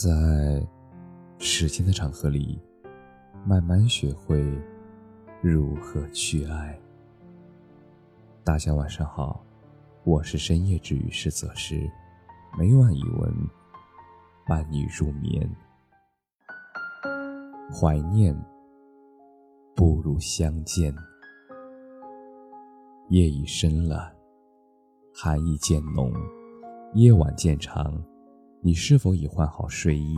在时间的长河里，慢慢学会如何去爱。大家晚上好，我是深夜治愈师泽师，每晚一文伴你入眠。怀念不如相见。夜已深了，寒意渐浓，夜晚渐长。你是否已换好睡衣，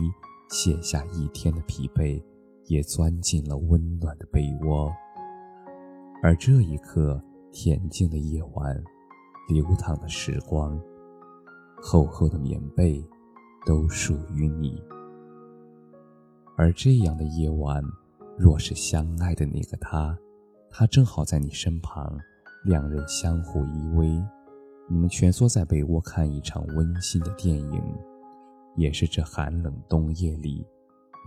卸下一天的疲惫，也钻进了温暖的被窝？而这一刻，恬静的夜晚，流淌的时光，厚厚的棉被，都属于你。而这样的夜晚，若是相爱的那个他，他正好在你身旁，两人相互依偎，你们蜷缩在被窝看一场温馨的电影。也是这寒冷冬夜里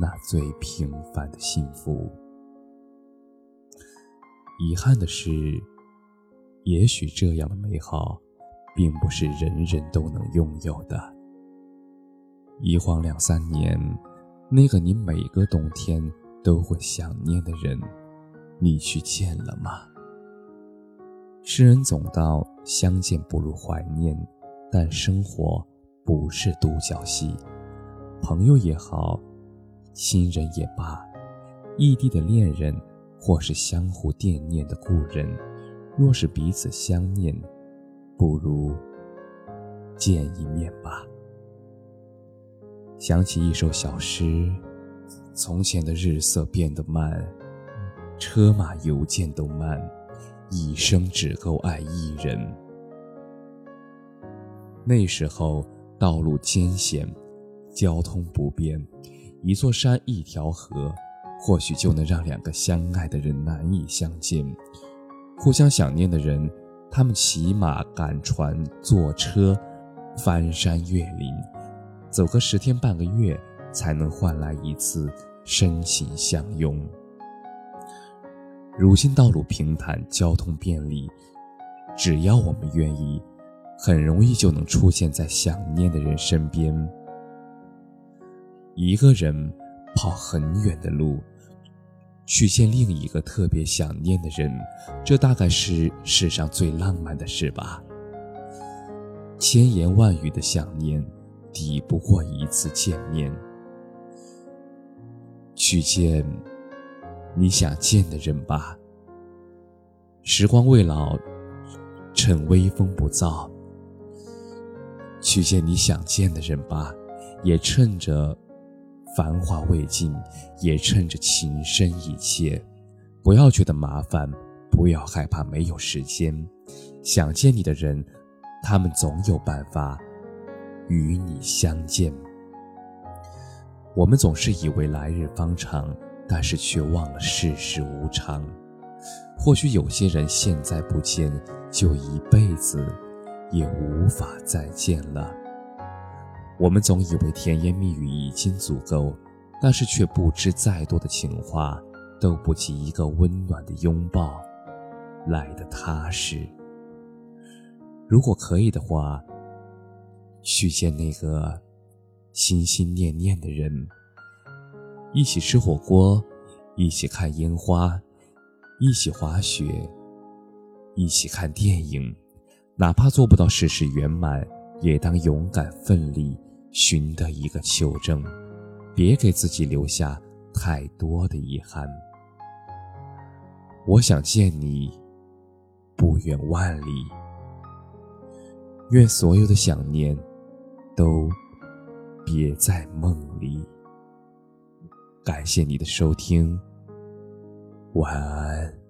那最平凡的幸福。遗憾的是，也许这样的美好，并不是人人都能拥有的。一晃两三年，那个你每个冬天都会想念的人，你去见了吗？诗人总道：“相见不如怀念。”但生活。不是独角戏，朋友也好，亲人也罢，异地的恋人，或是相互惦念的故人，若是彼此相念，不如见一面吧。想起一首小诗：从前的日色变得慢，车马邮件都慢，一生只够爱一人。那时候。道路艰险，交通不便，一座山一条河，或许就能让两个相爱的人难以相见。互相想念的人，他们骑马、赶船、坐车，翻山越岭，走个十天半个月，才能换来一次深情相拥。如今道路平坦，交通便利，只要我们愿意。很容易就能出现在想念的人身边。一个人跑很远的路，去见另一个特别想念的人，这大概是世上最浪漫的事吧。千言万语的想念，抵不过一次见面。去见你想见的人吧。时光未老，趁微风不燥。去见你想见的人吧，也趁着繁华未尽，也趁着情深意切。不要觉得麻烦，不要害怕没有时间。想见你的人，他们总有办法与你相见。我们总是以为来日方长，但是却忘了世事无常。或许有些人现在不见，就一辈子。也无法再见了。我们总以为甜言蜜语已经足够，但是却不知再多的情话都不及一个温暖的拥抱来的踏实。如果可以的话，去见那个心心念念的人，一起吃火锅，一起看烟花，一起滑雪，一起看电影。哪怕做不到事事圆满，也当勇敢奋力，寻得一个求证，别给自己留下太多的遗憾。我想见你，不远万里。愿所有的想念，都别在梦里。感谢你的收听，晚安。